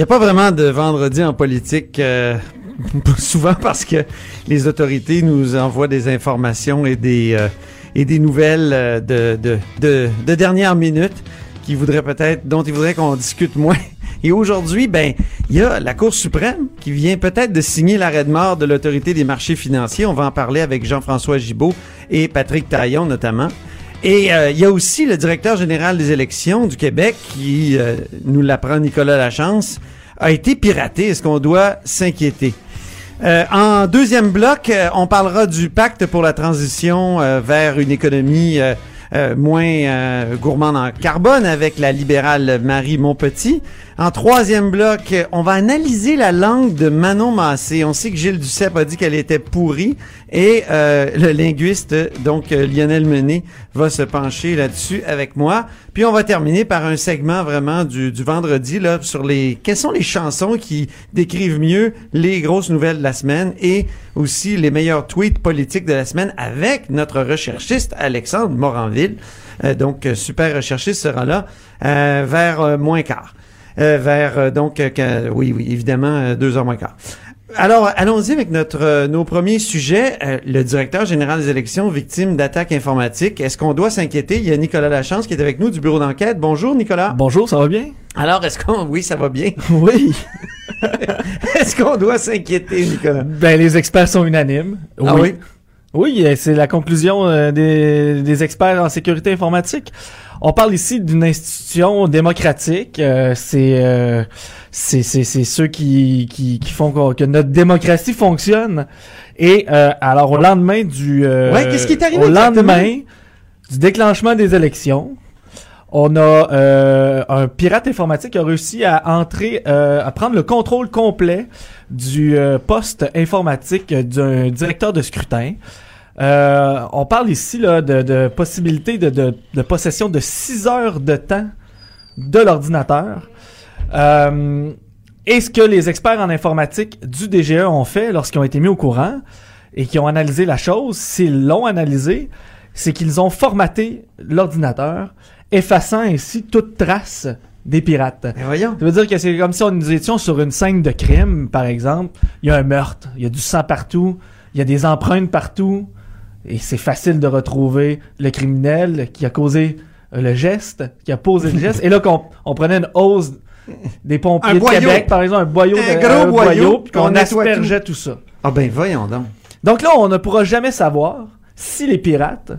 N'y a pas vraiment de vendredi en politique, euh, souvent parce que les autorités nous envoient des informations et des, euh, et des nouvelles euh, de, de, de, de dernière minute qui voudraient peut-être, dont ils voudraient qu'on discute moins. Et aujourd'hui, ben, il y a la Cour suprême qui vient peut-être de signer l'arrêt de mort de l'autorité des marchés financiers. On va en parler avec Jean-François Gibault et Patrick Taillon notamment. Et euh, il y a aussi le directeur général des élections du Québec qui, euh, nous l'apprend Nicolas Lachance, a été piraté. Est-ce qu'on doit s'inquiéter? Euh, en deuxième bloc, on parlera du pacte pour la transition vers une économie euh, moins euh, gourmande en carbone avec la libérale Marie Montpetit. En troisième bloc, on va analyser la langue de Manon Massé. On sait que Gilles Duceppe a dit qu'elle était pourrie et euh, le linguiste, donc euh, Lionel Menet, va se pencher là-dessus avec moi. Puis on va terminer par un segment vraiment du, du vendredi là sur les quelles sont les chansons qui décrivent mieux les grosses nouvelles de la semaine et aussi les meilleurs tweets politiques de la semaine avec notre recherchiste Alexandre Moranville. Euh, donc euh, super recherchiste sera là euh, vers moins quart. Vers donc oui oui évidemment deux heures moins quart. Alors, allons-y avec notre euh, nos premiers sujets. Euh, le directeur général des élections victime d'attaques informatiques. Est-ce qu'on doit s'inquiéter? Il y a Nicolas Lachance qui est avec nous du bureau d'enquête. Bonjour, Nicolas. Bonjour, ça va bien? Alors, est-ce qu'on... Oui, ça va bien? Oui. est-ce qu'on doit s'inquiéter, Nicolas? Ben, les experts sont unanimes. Ah oui? Oui, euh, c'est la conclusion euh, des, des experts en sécurité informatique. On parle ici d'une institution démocratique. euh, c'est, euh, c'est, ceux qui, qui, qui font que notre démocratie fonctionne. Et euh, alors, au lendemain du... euh, Ouais, qu'est-ce qui est arrivé Au lendemain du déclenchement des élections, on a euh, un pirate informatique qui a réussi à entrer, euh, à prendre le contrôle complet du euh, poste informatique d'un directeur de scrutin. On parle ici là, de, possibilité de, possession de 6 heures de temps de l'ordinateur. Et ce que les experts en informatique du DGE ont fait lorsqu'ils ont été mis au courant et qui ont analysé la chose, s'ils l'ont analysé, c'est qu'ils ont formaté l'ordinateur, effaçant ainsi toute trace des pirates. Voyons. Ça veut dire que c'est comme si on- nous étions sur une scène de crime, par exemple. Il y a un meurtre, il y a du sang partout, il y a des empreintes partout, et c'est facile de retrouver le criminel qui a causé euh, le geste, qui a posé le geste. Et là, qu'on on prenait une hausse des pompiers Un de. Québec, par exemple, un boyau, Un de- gros boyau, puis qu'on aspergeait tout ça. Ah ben voyons donc. Donc là, on ne pourra jamais savoir si les pirates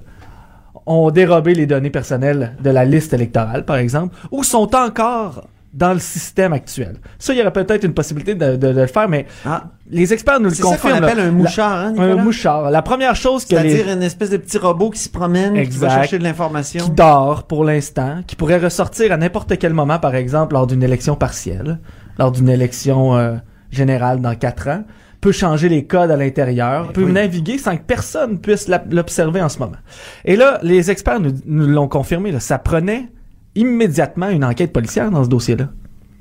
ont dérobé les données personnelles de la liste électorale, par exemple, ou sont encore dans le système actuel. Ça, il y aurait peut-être une possibilité de, de- de le faire, mais Ah, les experts nous le c'est ça qu'on confirment. appelle là. un mouchard, hein, un mouchard. La première chose que les... C'est-à-dire une espèce de petit robot qui se promène, qui va chercher de l'information. qui dort pour l'instant, qui pourrait ressortir à n'importe quel moment, par exemple, lors d'une élection partielle, lors d'une élection euh, générale dans quatre ans, peut changer les codes à l'intérieur, peut oui. naviguer sans que personne puisse l'observer en ce moment. Et là, les experts nous, nous l'ont confirmé, là, ça prenait immédiatement une enquête policière dans ce dossier-là.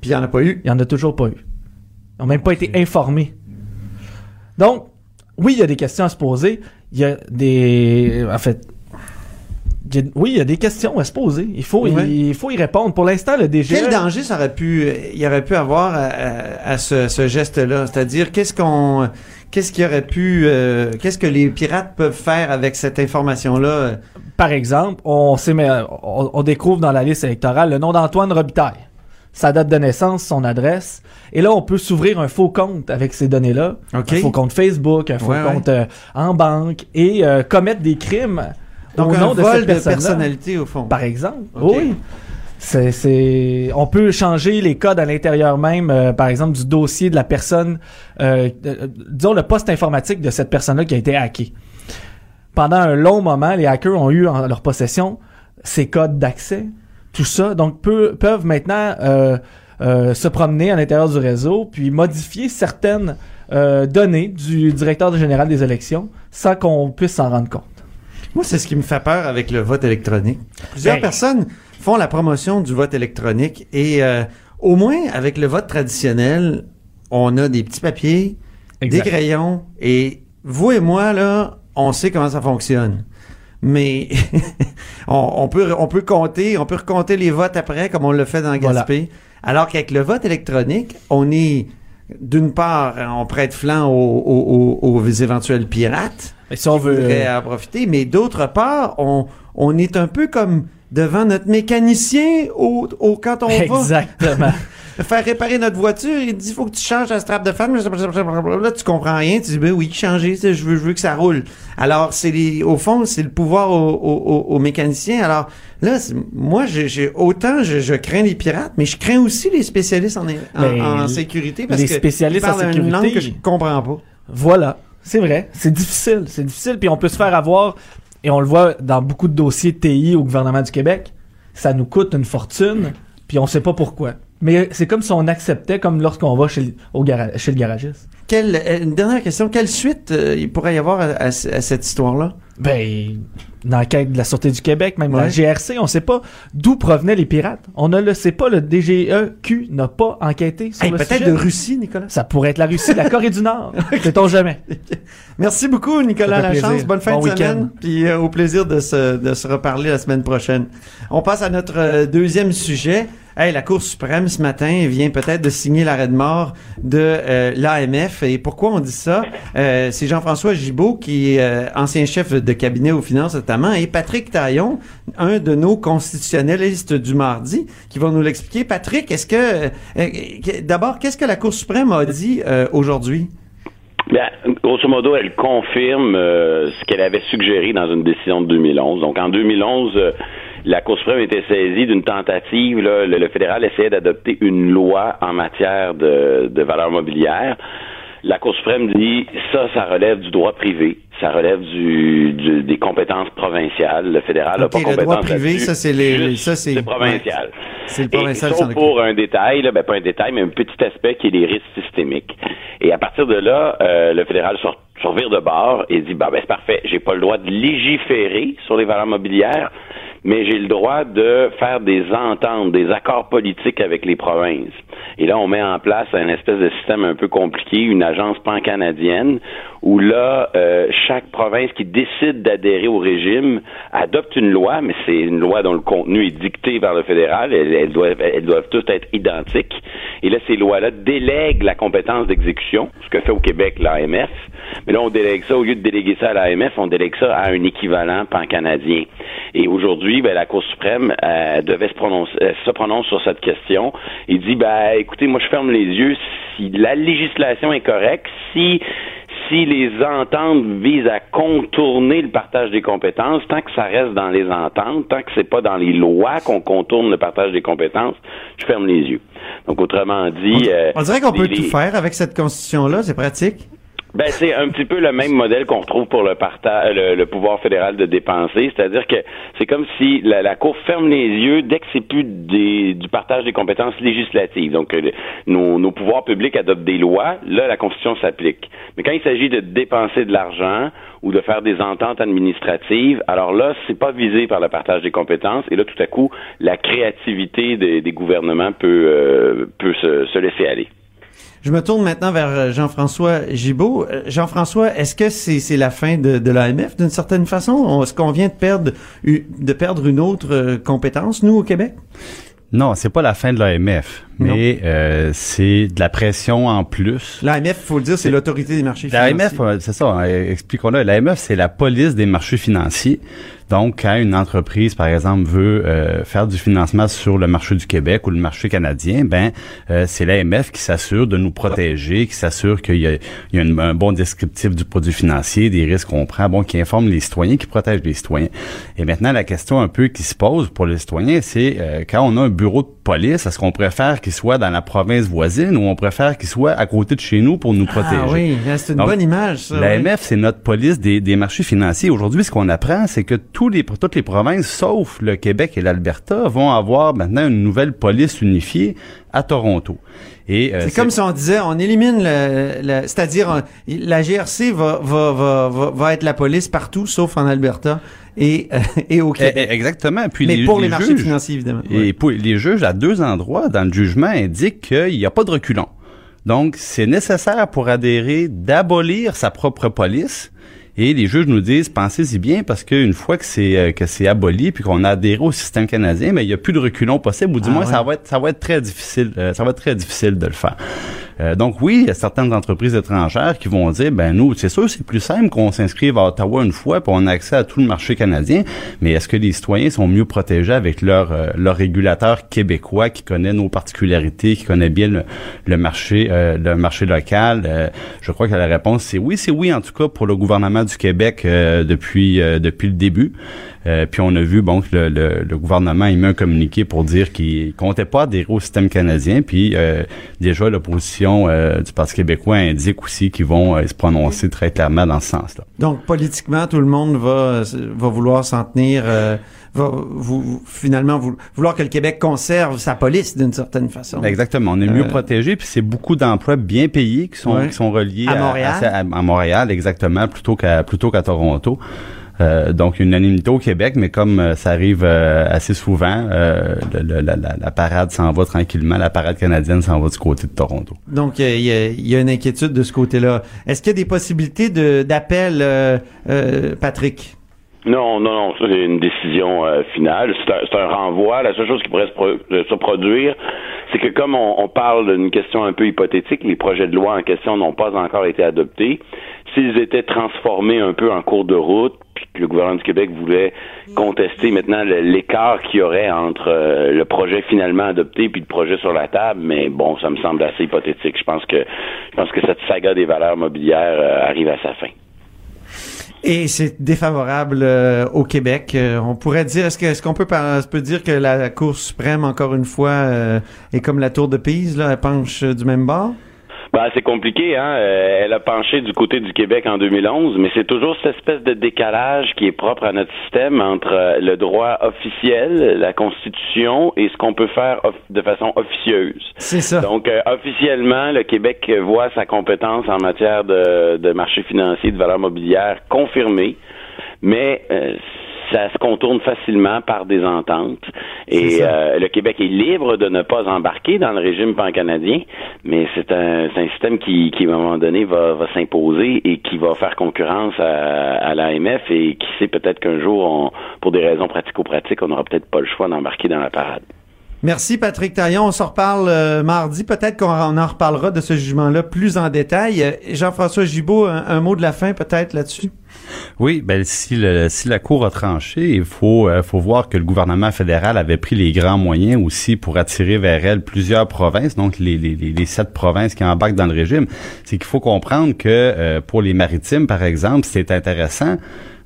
Puis il n'y en a pas eu. Il n'y en a toujours pas eu. Ils n'ont même pas été informés. Donc, oui, il y a des questions à se poser. Il y a des... En fait... oui, il y a des questions à se poser. Il faut, il, faut y répondre. Pour l'instant, le DG... Quel danger ça aurait pu, il y aurait pu avoir à, à- à ce, ce geste-là? C'est-à-dire qu'est-ce qu'on, qu'est-ce qui aurait pu, euh, qu'est-ce que les pirates peuvent faire avec cette information-là? Par exemple, on, sait, mais, on, on découvre dans la liste électorale le nom d'Antoine Robitaille, sa date de naissance, son adresse. Et là, on peut s'ouvrir un faux compte avec ces données-là. Un faux compte Facebook, un faux Ouais, ouais. compte euh, en banque et euh, commettre des crimes Donc au un nom de vol cette de personne personnalité au fond. Par exemple. Oui. C'est, c'est, on peut changer les codes à l'intérieur même, euh, par exemple, du dossier de la personne, euh, euh, disons le poste informatique de cette personne-là qui a été hacké. Pendant un long moment, les hackers ont eu en leur possession ces codes d'accès, tout ça, donc peu- peuvent maintenant euh, euh, se promener à l'intérieur du réseau, puis modifier certaines euh, données du directeur général des élections sans qu'on puisse s'en rendre compte. Moi, c'est ce qui me fait peur avec le vote électronique. Plusieurs Ben. personnes font la promotion du vote électronique et euh, au moins avec le vote traditionnel, on a des petits papiers, Exact. des crayons et vous et moi là, on sait comment ça fonctionne. Mais on, on peut on peut compter, on peut recompter les votes après comme on le fait dans Voilà. Gaspé. Alors qu'avec le vote électronique, on est d'une part, on prête flanc aux, aux- aux- aux éventuels pirates Et si on veut, voudrait en profiter, mais d'autre part, on, on est un peu comme devant notre mécanicien au, au- quand on exactement. va faire réparer notre voiture, il dit faut que tu changes la strap de femme, là tu comprends rien, tu dis ben oui, changer, je veux, je veux que ça roule. Alors c'est les, au fond c'est le pouvoir au, au, au- au mécanicien. Alors là, moi j'ai autant je, je crains les pirates, mais je crains aussi les spécialistes en, en, Ben, en sécurité parce les que spécialistes en une langue sécurité- que je comprends pas. Voilà, c'est vrai, c'est difficile, c'est difficile, puis on peut se faire avoir, et on le voit dans beaucoup de dossiers TI au gouvernement du Québec, ça nous coûte une fortune, puis on sait pas pourquoi. Mais c'est comme si on acceptait, comme lorsqu'on va chez le, au chez le garagiste. Quelle, euh, une dernière question, quelle suite euh, il pourrait y avoir à, à- à cette histoire-là? Ben, une enquête de la Sûreté du Québec, même Ouais. la GRC, on sait pas d'où provenaient les pirates. On ne le sait pas, le DGEQ n'a pas enquêté sur Hey, le Peut-être de Russie, Nicolas. Ça pourrait être la Russie, la Corée du Nord. Sait-on jamais. Merci beaucoup, Nicolas Lachance. Bonne fin Bon de semaine. Puis euh, au plaisir de se, de se reparler la semaine prochaine. On passe à notre euh, deuxième sujet. Hey, la Cour suprême ce matin vient peut-être de signer l'arrêt de mort de euh, l'AMF. Et pourquoi on dit ça? Euh, C'est Jean-François Gibault, qui est euh, ancien chef de cabinet aux finances notamment, et Patrick Taillon, un de nos constitutionnalistes du mardi, qui va nous l'expliquer. Patrick, est-ce que... D'abord, qu'est-ce que la Cour suprême a dit aujourd'hui? Bien, grosso modo, elle confirme ce qu'elle avait suggéré dans une décision de 2011. Donc, en 2011, euh, la Cour suprême était saisie d'une tentative. là, le, le fédéral essayait d'adopter une loi en matière de, de valeur mobilière. La Cour suprême dit ça, ça relève du droit privé, ça relève du, du- des compétences provinciales. Le fédéral n'a pas le compétence droit privé, ça, c'est les- ça, c'est- provincial. C'est le Et provincial sauf s'en pour un détail, là, ben pas un détail, mais un petit aspect qui est les risques systémiques. Et à partir de là, euh, le fédéral sort, sort vire de bord et dit bah ben c'est parfait, j'ai pas le droit de légiférer sur les valeurs mobilières, mais j'ai le droit de faire des ententes, des accords politiques avec les provinces. Et là, on met en place un espèce de système un peu compliqué, une agence pan-canadienne, où là, euh, chaque province qui décide d'adhérer au régime adopte une loi, mais c'est une loi dont le contenu est dicté par le fédéral. Elles, doivent, elles doivent toutes être identiques. Et là, ces lois-là délèguent la compétence d'exécution, ce que fait au Québec l'AMF. Mais là, on délègue ça, au lieu de déléguer ça à l'AMF, on délègue ça à un équivalent pan-canadien. Et aujourd'hui, ben, la Cour suprême euh, devait se prononcer, euh, se prononce sur cette question. Il dit, ben, écoutez, moi, je ferme les yeux. Si la législation est correcte, si si les ententes visent à contourner le partage des compétences, tant que ça reste dans les ententes, tant que c'est pas dans les lois qu'on contourne le partage des compétences, je ferme les yeux. Donc, autrement dit, euh, On dirait qu'on peut les- tout faire avec cette constitution-là, c'est pratique. Ben, c'est un petit peu le même modèle qu'on retrouve pour le, parta- le, pouvoir fédéral de dépenser, c'est-à-dire que c'est comme si la, Cour ferme les yeux dès que c'est plus des- du partage des compétences législatives. Donc, euh, nos, nos pouvoirs publics adoptent des lois, là, la Constitution s'applique. Mais quand il s'agit de dépenser de l'argent ou de faire des ententes administratives, alors là, c'est pas visé par le partage des compétences, et là, tout à coup, la créativité des, gouvernements peut, euh, peut se laisser aller. Je me tourne maintenant vers euh, Jean-François Gibault. Euh, Jean-François, est-ce que c'est la fin de, l'AMF d'une certaine façon? On- Est-ce qu'on vient de perdre, de perdre une autre euh, compétence, nous, au Québec? Non, c'est pas la fin de l'AMF, mais euh, c'est de la pression en plus. L'AMF, il faut le dire, c'est l'autorité des marchés financiers. L'AMF, c'est ça, euh, expliquons-le. L'AMF, c'est la police des marchés financiers. Donc, quand une entreprise, par exemple, veut euh, faire du financement sur le marché du Québec ou le marché canadien, ben euh, c'est l'AMF qui s'assure de nous protéger, qui s'assure qu'il y a, il y a une- un bon descriptif du produit financier, des risques qu'on prend, bon, qui informe les citoyens, qui protège les citoyens. Et maintenant, la question un peu qui se pose pour les citoyens, c'est euh, quand on a un bureau de police, est-ce qu'on préfère qu'il soit dans la province voisine ou on préfère qu'il soit à côté de chez nous pour nous protéger? Ah oui, c'est une Donc, bonne image, ça. oui. L'AMF, c'est notre police des, des marchés financiers. Aujourd'hui, ce qu'on apprend, c'est que tous les, toutes les provinces, sauf le Québec et l'Alberta, vont avoir maintenant une nouvelle police unifiée à Toronto. Et euh, c'est comme si on disait, on élimine le, le c'est-à-dire la GRC va, va, va, va, être la police partout, sauf en Alberta et, euh, et au Québec. Eh, exactement. Puis Mais les, pour les, les, marchés juges, financiers, évidemment. Et pour les juges, à deux endroits dans le jugement, indiquent qu'il n'y a pas de reculons. Donc, c'est nécessaire pour adhérer d'abolir sa propre police. Et les juges nous disent, pensez-y bien, parce qu'une fois que c'est euh, que c'est aboli, puis qu'on a adhéré au système canadien, mais il n'y a plus de reculons possible, ou du Ah moins ouais. ça va être ça va être très difficile, euh, ça va être très difficile de le faire. Euh, donc oui, il y a certaines entreprises étrangères qui vont dire, ben nous, c'est sûr, c'est plus simple qu'on s'inscrive à Ottawa une fois, puis on a accès à tout le marché canadien. Mais est-ce que les citoyens sont mieux protégés avec leur euh, leur régulateur québécois qui connaît nos particularités, qui connaît bien le, marché euh, le marché local? Euh, Je crois que la réponse c'est oui, c'est oui en tout cas pour le gouvernement du Québec euh, depuis depuis le début. Puis on a vu bon que le, le, le gouvernement un communiqué pour dire qu'il comptait pas adhérer au système canadien. Puis déjà l'opposition euh, du Parti québécois indique aussi qu'ils vont euh, se prononcer très clairement dans ce sens-là. Donc politiquement, tout le monde va va vouloir s'en tenir, euh, va vous, finalement vou- vouloir que le Québec conserve sa police d'une certaine façon. Exactement. On est mieux protégé, puis c'est beaucoup d'emplois bien payés qui sont Ouais. qui sont reliés À Montréal? à, à Montréal, exactement, plutôt qu'à plutôt qu'à Toronto. Euh, donc une unanimité au Québec, mais comme euh, ça arrive euh, assez souvent, la, parade s'en va tranquillement. La parade canadienne s'en va du côté de Toronto. Donc il y, a, une inquiétude de ce côté-là. Est-ce qu'il y a des possibilités de d'appel, euh, Patrick? Non, non, non, c'est une décision euh, finale. C'est un, un renvoi. La seule chose qui pourrait se, euh, se produire, c'est que comme on, on parle d'une question un peu hypothétique, les projets de loi en question n'ont pas encore été adoptés. S'ils étaient transformés un peu en cours de route, puis que le gouvernement du Québec voulait contester maintenant l'écart qu'il y aurait entre euh, le projet finalement adopté puis le projet sur la table, mais bon, ça me semble assez hypothétique. Je pense que je pense que cette saga des valeurs mobilières euh, arrive à sa fin. Et c'est défavorable euh, au Québec. Euh, on pourrait dire, est-ce que est-ce qu'on peut, peut dire que la Cour suprême, encore une fois, euh, est comme la tour de Pise, là, elle penche du même bord? Ben, c'est compliqué, hein. Euh, elle a penché du côté du Québec en 2011, mais c'est toujours cette espèce de décalage qui est propre à notre système entre euh, le droit officiel, la Constitution, et ce qu'on peut faire de façon officieuse. C'est ça. Donc, euh, officiellement, le Québec voit sa compétence en matière de, de marché financier, de valeur mobilière confirmée, mais euh, ça se contourne facilement par des ententes. Et euh, le Québec est libre de ne pas embarquer dans le régime pan-canadien, mais c'est un, système qui, qui, à un moment donné, va, va s'imposer et qui va faire concurrence à, à l'AMF et qui sait peut-être qu'un jour, on, pour des raisons pratico-pratiques, on n'aura peut-être pas le choix d'embarquer dans la parade. Merci Patrick Taillon. On s'en reparle euh, mardi. Peut-être qu'on en reparlera de ce jugement-là plus en détail. Euh, Jean-François Gibault, un, mot de la fin peut-être là-dessus? Oui, ben si, le, si la Cour a tranché, il faut, euh, faut voir que le gouvernement fédéral avait pris les grands moyens aussi pour attirer vers elle plusieurs provinces, donc les, sept provinces qui embarquent dans le régime. C'est qu'il faut comprendre que pour les maritimes, par exemple, c'est intéressant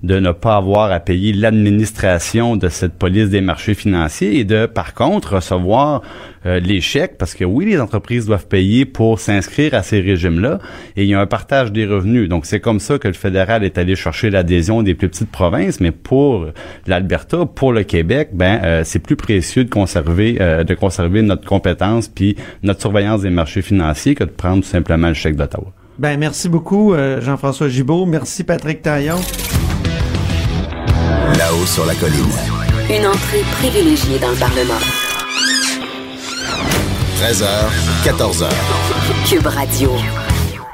de ne pas avoir à payer l'administration de cette police des marchés financiers et de, par contre, recevoir euh, les chèques, parce que oui, les entreprises doivent payer pour s'inscrire à ces régimes-là, et il y a un partage des revenus. Donc, c'est comme ça que le fédéral est allé chercher l'adhésion des plus petites provinces, mais pour l'Alberta, pour le Québec, ben, euh, c'est plus précieux de conserver, euh, de conserver notre compétence puis notre surveillance des marchés financiers que de prendre tout simplement le chèque d'Ottawa. Ben merci beaucoup euh, Jean-François Gibault. Merci Patrick Taillon. Là-haut sur la colline. Une entrée privilégiée dans le Parlement. 13h, 14h. Cube Radio.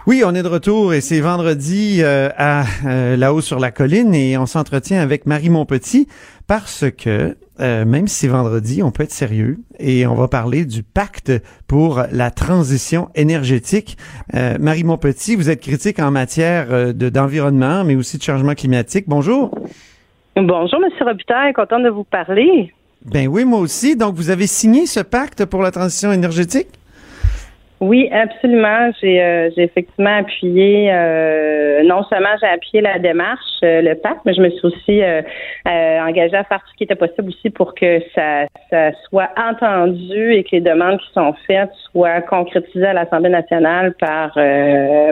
Oui, on est de retour et c'est vendredi euh, à euh, là-haut sur la colline et on s'entretient avec Marie Monpetit parce que euh, même si c'est vendredi, on peut être sérieux et on va parler du pacte pour la transition énergétique. Euh, Marie Monpetit, vous êtes critique en matière euh, de d'environnement mais aussi de changement climatique. Bonjour. Bonjour, Monsieur Robitaille, content de vous parler. Ben oui, moi aussi. Donc vous avez signé ce pacte pour la transition énergétique? Oui, absolument. J'ai euh, effectivement appuyé, euh, non seulement j'ai appuyé la démarche, euh, le pacte, mais je me suis aussi engagée à faire tout ce qui était possible aussi pour que ça, ça soit entendu et que les demandes qui sont faites soient concrétisées à l'Assemblée nationale par,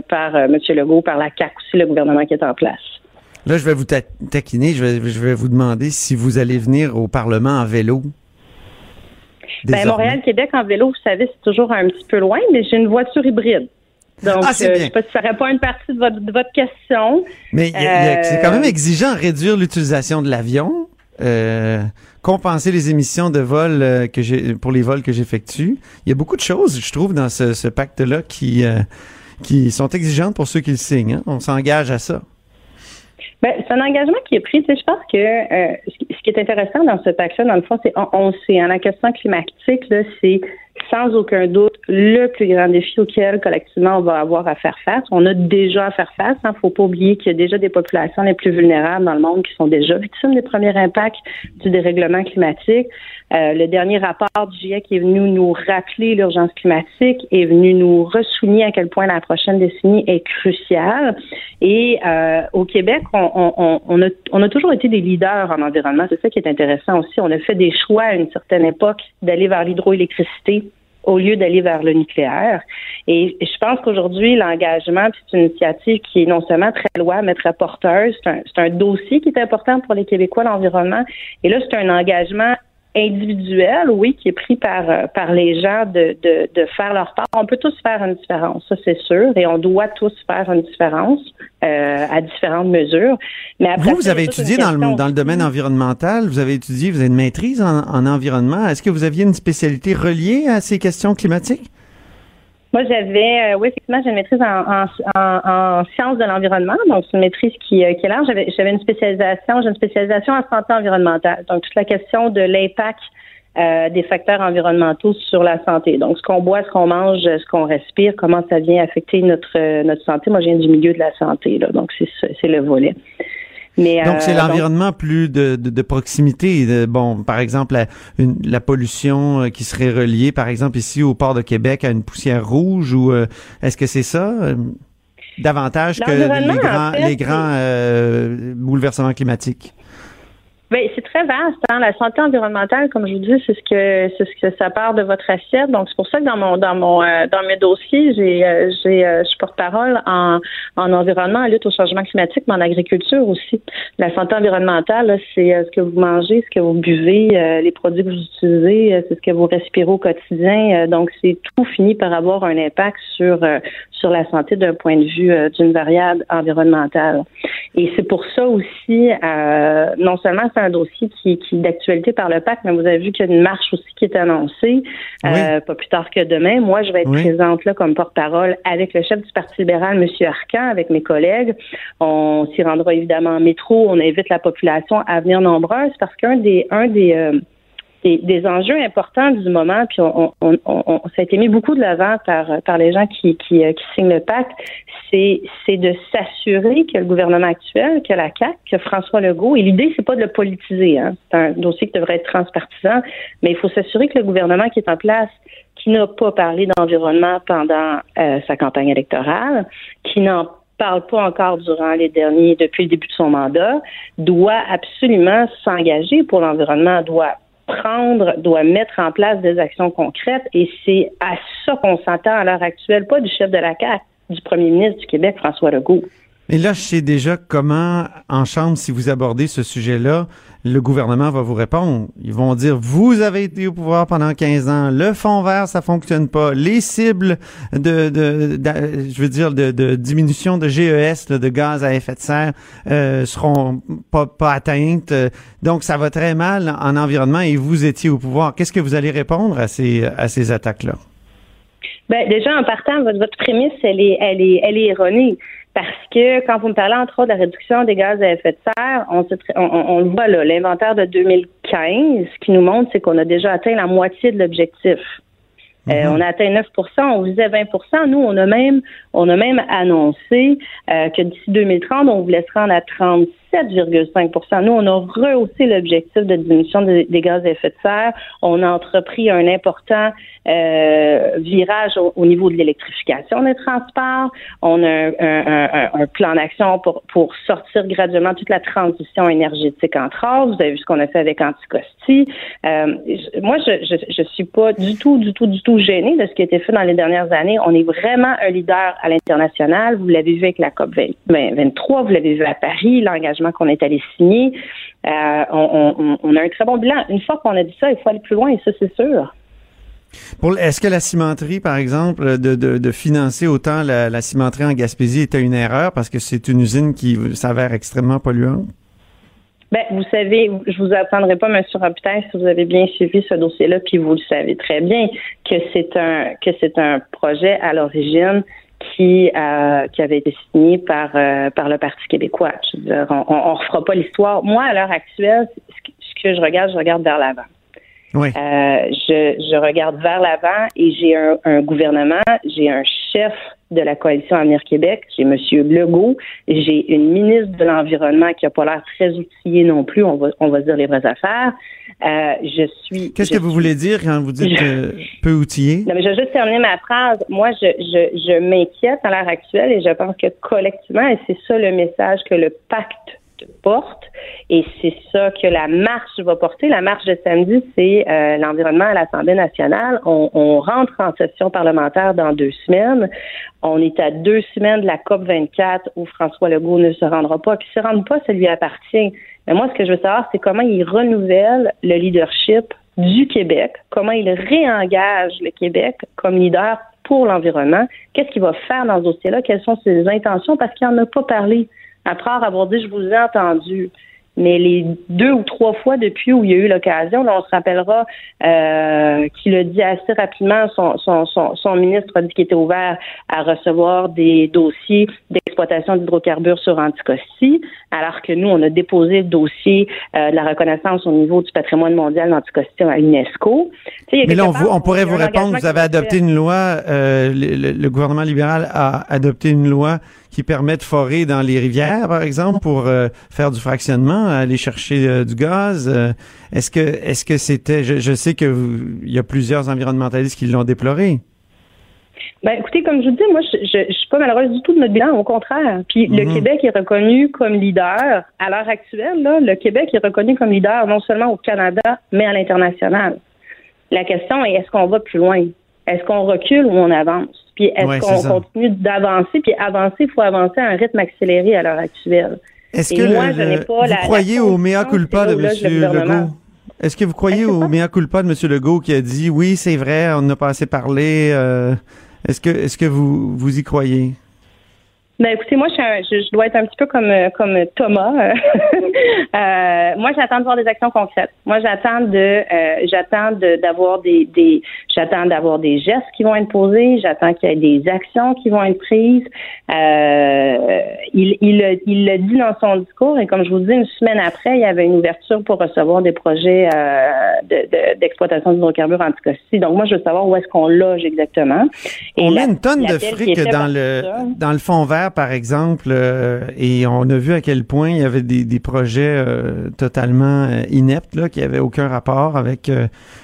par M. Legault, par la CAQ aussi, le gouvernement qui est en place. Là, je vais vous taquiner, je vais, je vais vous demander si vous allez venir au Parlement en vélo. Ben, Montréal-Québec en vélo, vous savez, c'est toujours un petit peu loin, mais j'ai une voiture hybride. Donc, ah, euh, je sais pas si ça répond à une partie de votre, de votre question. Mais c'est quand même exigeant réduire l'utilisation de l'avion. Euh, compenser les émissions de vol euh, que j'ai pour les vols que j'effectue. Il y a beaucoup de choses, je trouve, dans ce, ce pacte-là qui euh, qui sont exigeantes pour ceux qui le signent. Hein. On s'engage à ça. Ben, c'est un engagement qui est pris. je pense que euh, ce qui est intéressant dans ce pacte-là, dans le fond, c'est on, sait, hein, la question climatique, c'est sans aucun doute le plus grand défi auquel collectivement on va avoir à faire face. On a déjà à faire face. Il hein. ne faut pas oublier qu'il y a déjà des populations les plus vulnérables dans le monde qui sont déjà victimes des premiers impacts du dérèglement climatique. Euh, le dernier rapport du GIEC est venu nous rappeler l'urgence climatique, est venu nous ressouligner à quel point la prochaine décennie est cruciale. Et euh, au Québec, on, on, on, a, on a toujours été des leaders en environnement. C'est ça qui est intéressant aussi. On a fait des choix à une certaine époque d'aller vers l'hydroélectricité au lieu d'aller vers le nucléaire. Et je pense qu'aujourd'hui, l'engagement, c'est une initiative qui est non seulement très loin, mais très porteuse. C'est un, un, dossier qui est important pour les Québécois, l'environnement. Et là, c'est un engagement individuel, oui, qui est pris par, euh, par les gens de, de, de faire leur part. On peut tous faire une différence, ça c'est sûr, et on doit tous faire une différence euh, à différentes mesures. Mais après, vous, vous avez étudié dans le, dans le domaine environnemental, vous avez étudié, vous avez une maîtrise en, en environnement. Est-ce que vous aviez une spécialité reliée à ces questions climatiques? Moi, j'avais, euh, oui, effectivement, j'ai une maîtrise en, en, en, sciences de l'environnement, donc c'est une maîtrise qui, euh, qui est large. J'avais, une spécialisation, j'ai une spécialisation en santé environnementale, donc toute la question de l'impact euh, des facteurs environnementaux sur la santé. Donc, ce qu'on boit, ce qu'on mange, ce qu'on respire, comment ça vient affecter notre notre santé. Moi, je viens du milieu de la santé, là, donc c'est c'est le volet. Donc c'est euh, l'environnement plus de, de, proximité. bon, par exemple, la, la pollution euh, qui serait reliée, par exemple ici au port de Québec, à une poussière rouge, ou euh, est-ce que c'est ça davantage que les grands, les grands bouleversements climatiques? Ben, c'est très vaste. Hein? La santé environnementale, comme je vous dis, c'est ce que c'est ce que ça part de votre assiette. Donc c'est pour ça que dans mon dans mon euh, dans mes dossiers, j'ai euh, j'ai euh, je porte-parole en en environnement, en lutte au changement climatique, mais en agriculture aussi. La santé environnementale, c'est ce que vous mangez, ce que vous buvez, les produits que vous utilisez, c'est ce que vous respirez au quotidien. donc c'est tout fini par avoir un impact sur sur la santé d'un point de vue d'une variable environnementale. Et c'est pour ça aussi, non seulement un dossier qui, qui est d'actualité par le PAC, mais vous avez vu qu'il y a une marche aussi qui est annoncée, euh, pas plus tard que demain. Moi, je vais être présente là comme porte-parole avec le chef du Parti libéral, M. Arcan, avec mes collègues. On s'y rendra évidemment en métro. On invite la population à venir nombreuse parce qu'un des, un des, euh, des, enjeux importants du moment, puis on, on, on, ça a été mis beaucoup de l'avant par, par les gens qui, qui, euh, qui signent le pacte, c'est, c'est de s'assurer que le gouvernement actuel, que la CAC, que François Legault, et l'idée, c'est pas de le politiser, hein, c'est un dossier qui devrait être transpartisan, mais il faut s'assurer que le gouvernement qui est en place, qui n'a pas parlé d'environnement pendant euh, sa campagne électorale, qui n'en parle pas encore durant les derniers, depuis le début de son mandat, doit absolument s'engager pour l'environnement, doit prendre, doit mettre en place des actions concrètes et c'est à ça qu'on s'entend à l'heure actuelle, pas du chef de la CAQ, du premier ministre du Québec, François Legault. Mais là, je sais déjà comment, en Chambre, si vous abordez ce sujet-là, le gouvernement va vous répondre. Ils vont dire, vous avez été au pouvoir pendant 15 ans, le fonds vert, ça fonctionne pas, les cibles de, je veux dire, de, diminution de GES, de gaz à effet de serre, euh, seront pas, pas atteintes. Donc, ça va très mal en environnement et vous étiez au pouvoir. Qu'est-ce que vous allez répondre à ces, à ces attaques-là? Ben, déjà, en partant, votre prémisse, elle est, elle est, elle est erronée. Parce que quand vous me parlez entre autres de la réduction des gaz à effet de serre, on, on, le voit là, l'inventaire de 2015, ce qui nous montre, c'est qu'on a déjà atteint la moitié de l'objectif. Euh, mhm. on a atteint 9% on visait 20% Nous, on a même, on a même annoncé euh, que d'ici 2030, on voulait se rendre à 37,5 Nous, on a rehaussé l'objectif de diminution des gaz à effet de serre. On a entrepris un important euh, virage au, niveau de l'électrification des transports. On a un, plan d'action pour, pour sortir graduellement toute la transition énergétique entre autres. Vous avez vu ce qu'on a fait avec Anticosti. Euh, moi, je, je, je suis pas du tout, du tout, du tout gênée de ce qui a été fait dans les dernières années. On est vraiment un leader à l'international. Vous l'avez vu avec la COP 23, vous l'avez vu à Paris, l'engagement engagements qu'on est allé signer. Euh, on, a un très bon bilan. Une fois qu'on a dit ça, il faut aller plus loin, et ça, c'est sûr. Est-ce que la cimenterie, par exemple, de, de, financer autant la, la, cimenterie en Gaspésie était une erreur parce que c'est une usine qui s'avère extrêmement polluante? Ben, vous savez, je vous apprendrai pas, M. Robitaille, si vous avez bien suivi ce dossier-là, puis vous le savez très bien, que c'est un que c'est un projet à l'origine qui euh, qui avait été signé par euh, par le Parti québécois. Je veux dire, on, on, refera pas l'histoire. Moi, à l'heure actuelle, ce que je regarde, je regarde vers l'avant. Oui. Euh, je, je regarde vers l'avant et j'ai un, un gouvernement, j'ai un chef de la coalition Avenir Québec, j'ai M. Legault, j'ai une ministre de l'Environnement qui a pas l'air très outillée non plus, on va, on va dire les vraies affaires. Euh, je suis. Qu'est-ce que vous voulez dire quand vous dites peu outillée? Non, mais je vais juste terminer ma phrase. Moi, je, je, je m'inquiète à l'heure actuelle et je pense que collectivement, et c'est ça le message que le pacte porte. Et c'est ça que la marche va porter. La marche de samedi, c'est euh, l'environnement à l'Assemblée nationale. On, rentre en session parlementaire dans deux semaines. On est à deux semaines de la COP 24 où François Legault ne se rendra pas. Puis ne se rend pas, ça lui appartient. Mais moi, ce que je veux savoir, c'est comment il renouvelle le leadership du Québec, comment il réengage le Québec comme leader pour l'environnement, qu'est-ce qu'il va faire dans ce dossier-là, quelles sont ses intentions, parce qu'il n'en a pas parlé après avoir dit je vous ai entendu. Mais les deux ou trois fois depuis où il y a eu l'occasion, on se rappellera euh, qu'il a dit assez rapidement, son, son, ministre a dit qu'il était ouvert à recevoir des dossiers d'hydrocarbures sur Anticosti, alors que nous, on a déposé le dossier euh, de la reconnaissance au niveau du patrimoine mondial d'Anticosti à l'UNESCO. Mais là, on, on pourrait vous répondre, vous avez adopté une loi, euh, le, le, gouvernement libéral a adopté une loi qui permet de forer dans les rivières, par exemple, pour euh, faire du fractionnement, aller chercher du gaz. Est-ce que est-ce que c'était je, je, sais que il y a plusieurs environnementalistes qui l'ont déploré. Ben, écoutez, comme je vous dis, moi, je, je, suis pas malheureuse du tout de notre bilan, au contraire. Puis le mhm. Québec est reconnu comme leader à l'heure actuelle. Là, le Québec est reconnu comme leader non seulement au Canada, mais à l'international. La question est est-ce qu'on va plus loin? Est-ce qu'on recule ou on avance? Puis est-ce qu'on continue d'avancer? Puis avancer, il faut avancer à un rythme accéléré à l'heure actuelle. Est-ce que moi, je n'ai pas vous croyez au mea culpa de M. Legault? Est-ce que vous croyez au mea culpa de M. Legault qui a dit oui, c'est vrai, on n'a pas assez parlé? Euh, est-ce que est-ce que vous vous y croyez? Ben écoutez, moi je, je, dois être un petit peu comme comme Thomas. euh, moi j'attends de voir des actions concrètes. Moi j'attends de euh, j'attends d'avoir des, des j'attends d'avoir des gestes qui vont être posés. J'attends qu'il y ait des actions qui vont être prises. Euh, il il il l'a dit dans son discours et comme je vous dis une semaine après il y avait une ouverture pour recevoir des projets euh, d'exploitation de, d'hydrocarbures anticosti. Donc moi je veux savoir où est-ce qu'on loge exactement. Et On a une tonne de fric dans le dans le fond vert par exemple, euh, et on a vu à quel point il y avait des, projets euh, totalement euh, ineptes, là, qui n'avaient aucun rapport avec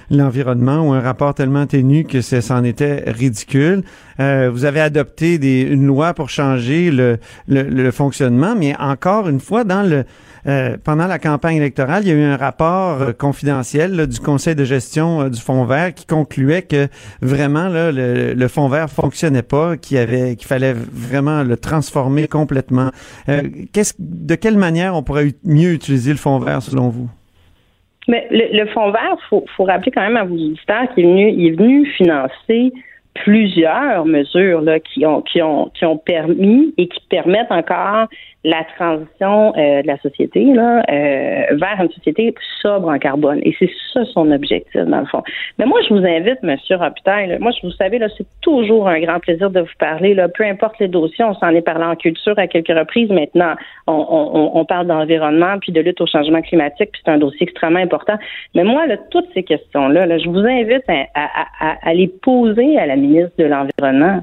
l'environnement ou un rapport tellement ténu que c'en était ridicule. vous avez adopté des, une loi pour changer le, le fonctionnement, mais encore une fois, dans le euh, pendant la campagne électorale, il y a eu un rapport euh, confidentiel du conseil de gestion euh, du fonds vert qui concluait que vraiment là, le, fonds vert fonctionnait pas, qu'il avait, qu'il fallait vraiment le transformer complètement. qu'est-ce, de quelle manière on pourrait mieux utiliser le fonds vert selon vous? Mais le, fonds vert, faut, faut rappeler quand même à vos auditeurs qu'il est venu, financer plusieurs mesures qui ont permis et qui permettent encore la transition euh, de la société là, euh, vers une société sobre en carbone. Et c'est ça son objectif, dans le fond. Mais moi, je vous invite, Monsieur Robitaille, moi, je vous savez, là, c'est toujours un grand plaisir de vous parler. Là, peu importe les dossiers, on s'en est parlé en culture à quelques reprises. Maintenant, on, on, on parle d'environnement puis de lutte au changement climatique, puis c'est un dossier extrêmement important. Mais moi, là, toutes ces questions-là, là, je vous invite à, à, à, à les poser à la ministre de l'Environnement.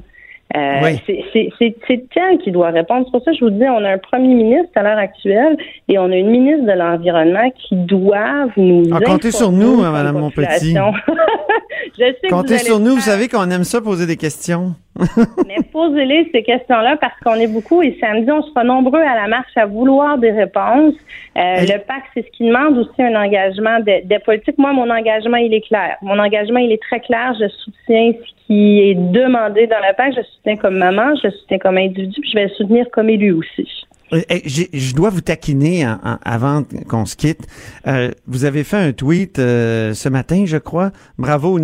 Euh, c'est elle qui doit répondre. C'est pour ça que je vous dis, on a un premier ministre à l'heure actuelle et on a une ministre de l'Environnement qui doivent nous. Ah, comptez sur nous, hein, Madame Montpetit. je sais comptez sur nous. Vous savez qu'on aime ça poser des questions. Mais posez-les ces questions-là parce qu'on est beaucoup et samedi, on sera nombreux à la marche à vouloir des réponses. Euh, le PAC, c'est ce qui demande aussi un engagement des de politiques. Moi, mon engagement, il est clair. Mon engagement, il est très clair. Je soutiens ce qui est demandé dans le PAC. Je soutiens comme maman, je soutiens comme individu, puis je vais le soutenir comme élu aussi. Euh, je dois vous taquiner avant qu'on se quitte. Euh, vous avez fait un tweet euh, ce matin, je crois. Bravo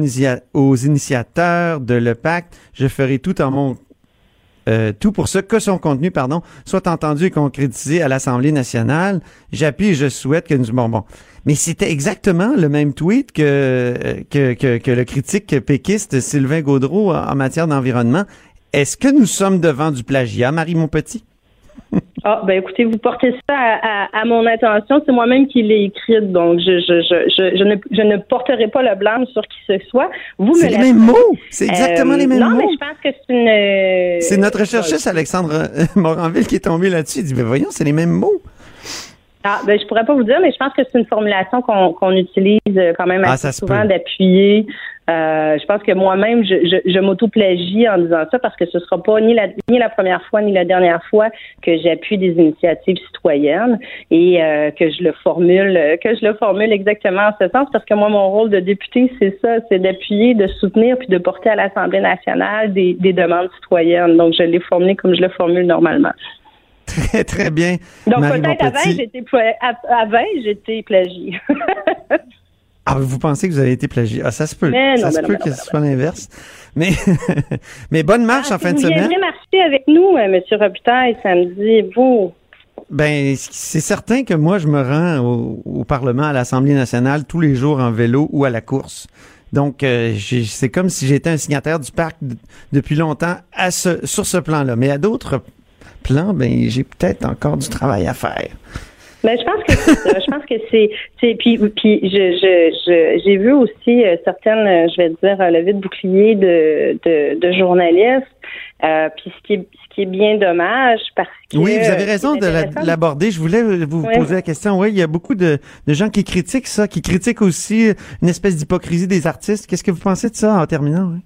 aux, initiateurs de l'EPAC. Je ferai tout en mon tout pour ce que son contenu, pardon, soit entendu et concrétisé à l'Assemblée nationale. J'appuie et je souhaite que nous... Bon, bon. Mais c'était exactement le même tweet que, que, que, le critique péquiste Sylvain Gaudreau en matière d'environnement. Est-ce que nous sommes devant du plagiat, Marie Montpetit? Ah, ben écoutez, vous portez ça à, mon attention. C'est moi-même qui l'ai écrite, donc je, je, je, je, ne, je ne porterai pas le blâme sur qui ce soit. Vous C'est les mêmes mots. C'est exactement les mêmes mots. Non, mais je pense que c'est une. Euh, c'est notre recherchiste Alexandre Moranville qui est tombé là-dessus. Il dit, ben voyons, c'est les mêmes mots. Ah, ben je pourrais pas vous dire, mais je pense que c'est une formulation qu'on qu'on utilise quand même ah, assez souvent d'appuyer euh, je pense que moi-même, je, je, je m'auto-plagie en disant ça parce que ce sera pas ni la, ni la première fois ni la dernière fois que j'appuie des initiatives citoyennes et euh, que je le formule, que je le formule exactement en ce sens parce que moi, mon rôle de député, c'est ça, c'est d'appuyer, de soutenir puis de porter à l'Assemblée nationale des, des demandes citoyennes. Donc, je l'ai formulé comme je le formule normalement. Très, très bien. Donc, peut-être j'étais, avant, j'étais plagie. Ah, vous pensez que vous avez été plagié? Ah, ça se peut. ça se peut que ce soit l'inverse. Mais, mais bonne marche ah, en fin de semaine. Vous marcher avec nous, euh, M. Robitaille, samedi, vous. Ben, c'est certain que moi, je me rends au, Parlement, à l'Assemblée nationale, tous les jours en vélo ou à la course. Donc, euh, c'est comme si j'étais un signataire du parc depuis longtemps à ce, sur ce plan-là. Mais à d'autres plans, ben, j'ai peut-être encore du travail à faire. Mais ben, je pense que c'est ça. Je pense que c'est, c'est puis puis je je j'ai vu aussi euh, certaines, euh, je vais dire, euh, levées de bouclier de de, de journalistes. Euh, puis ce qui est ce qui est bien dommage parce que oui, vous avez raison de l'aborder. Je voulais vous poser la question. Oui, il y a beaucoup de, de gens qui critiquent ça, qui critiquent aussi une espèce d'hypocrisie des artistes. Qu'est-ce que vous pensez de ça en terminant? Oui?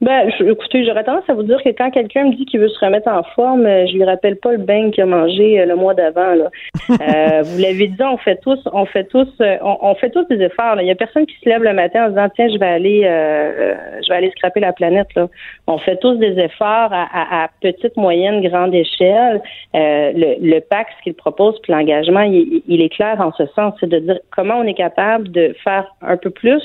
Ben, écoutez, j'aurais tendance à vous dire que quand quelqu'un me dit qu'il veut se remettre en forme, euh, je lui rappelle pas le bain qu'il a mangé euh, le mois d'avant. Là. Euh, vous l'avez dit, on fait tous, on fait tous, on, fait tous des efforts. Là. Il y a personne qui se lève le matin en disant tiens, je vais aller, je vais aller scraper la planète. Là. On fait tous des efforts à, petite, moyenne, grande échelle. le, le pacte, ce qu'il propose, puis l'engagement, il, il est clair en ce sens, c'est de dire comment on est capable de faire un peu plus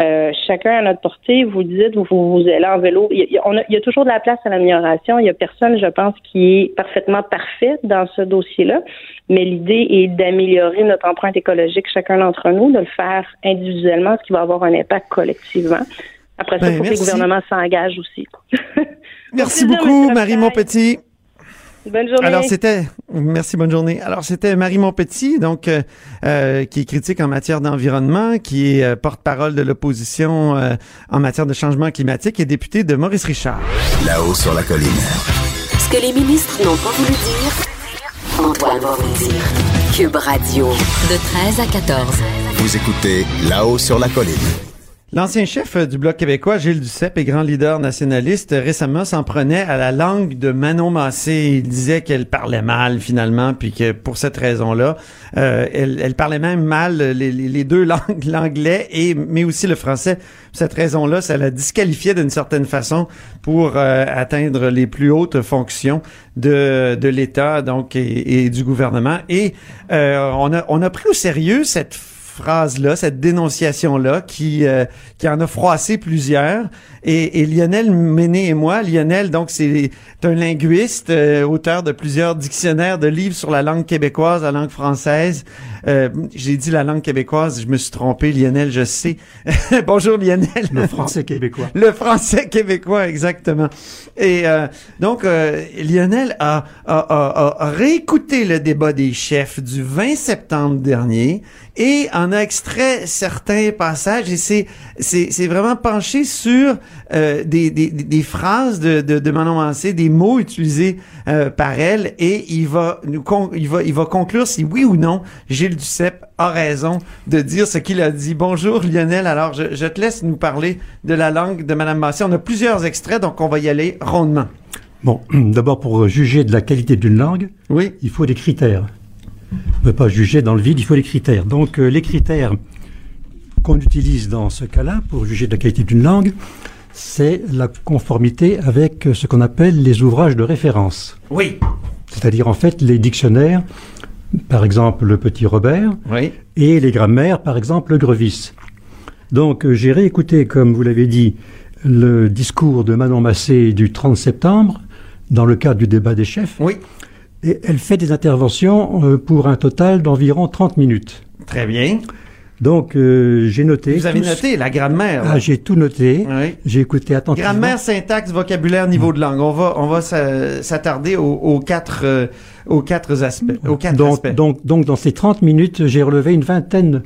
euh, chacun à notre portée, vous dites, vous, vous allez en vélo. Il y, a, il y a toujours de la place à l'amélioration. Il y a personne, je pense, qui est parfaitement parfait dans ce dossier-là. Mais l'idée est d'améliorer notre empreinte écologique, chacun d'entre nous, de le faire individuellement, ce qui va avoir un impact collectivement. Après ça, il ben, faut que les gouvernements s'engagent aussi. merci beaucoup, Marie Montpetit. Bonne journée. Alors c'était, merci, bonne journée. Alors c'était Marie Montpetit, donc euh, euh, qui est critique en matière d'environnement, qui est euh, porte-parole de l'opposition en matière de changement climatique et députée de Maurice Richard. Là-haut sur la colline. Ce que les ministres n'ont pas voulu dire, Antoine va vous dire. Cube Radio, de 13 à 14. Vous écoutez Là-haut sur la colline. L'ancien chef du Bloc québécois, Gilles Duceppe, et grand leader nationaliste, récemment s'en prenait à la langue de Manon Massé. Il disait qu'elle parlait mal finalement, puis que pour cette raison-là, euh, elle, parlait même mal les, deux langues, l'anglais et mais aussi le français. Cette raison-là, ça la disqualifiait d'une certaine façon pour euh, atteindre les plus hautes fonctions de, de l'État donc et, du gouvernement. Et euh, on a on a pris au sérieux cette phrase-là, cette dénonciation-là, qui, euh, qui en a froissé plusieurs. Et, Lionel Méné et moi, Lionel, donc c'est un linguiste, euh, auteur de plusieurs dictionnaires de livres sur la langue québécoise, la langue française. Euh, J'ai dit la langue québécoise, je me suis trompé, Lionel, je sais. Bonjour Lionel. Le français québécois. Le français québécois, exactement. Et euh, donc, Lionel a, a, a, a réécouté le débat des chefs du 20 septembre dernier et en a extrait certains passages et c'est c'est vraiment penché sur euh, des, des, des, phrases de, de, de Manon Mancé, des mots utilisés euh, par elle et il va nous il va il va conclure si oui ou non Gilles Duceppe a raison de dire ce qu'il a dit. Bonjour Lionel, alors je, je te laisse nous parler de la langue de Madame Massé. On a plusieurs extraits donc on va y aller rondement. Bon, d'abord pour juger de la qualité d'une langue, oui. il faut des critères. On ne peut pas juger dans le vide, il faut des critères. Donc euh, les critères qu'on utilise dans ce cas-là pour juger de la qualité d'une langue, c'est la conformité avec ce qu'on appelle les ouvrages de référence. Oui. c'est-à-dire en fait les dictionnaires, par exemple le petit Robert, et les grammaires, par exemple le Grevis. Donc euh, j'ai réécouté, comme vous l'avez dit, le discours de Manon Massé du 30 septembre, dans le cadre du débat des chefs. Oui. Et elle fait des interventions euh, pour un total d'environ 30 minutes. Très bien. Donc, euh, j'ai noté. Vous avez noté la grammaire. Ah, j'ai tout noté. Oui. J'ai écouté attentivement. Grammaire, syntaxe, vocabulaire, niveau de langue. On va, on va s'attarder aux, quatre, euh, aux quatre aspects. Aux quatre donc, aspects. Donc, donc, dans ces 30 minutes, j'ai relevé une vingtaine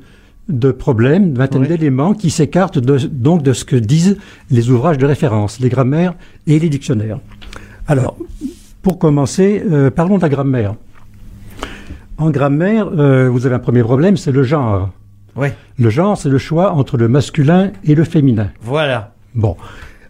de problèmes, une vingtaine d'éléments qui s'écartent de, donc de ce que disent les ouvrages de référence, les grammaires et les dictionnaires. Alors, pour commencer, euh, parlons de la grammaire. En grammaire, vous avez un premier problème, c'est le genre. Oui. Le genre, c'est le choix entre le masculin et le féminin. Voilà. Bon.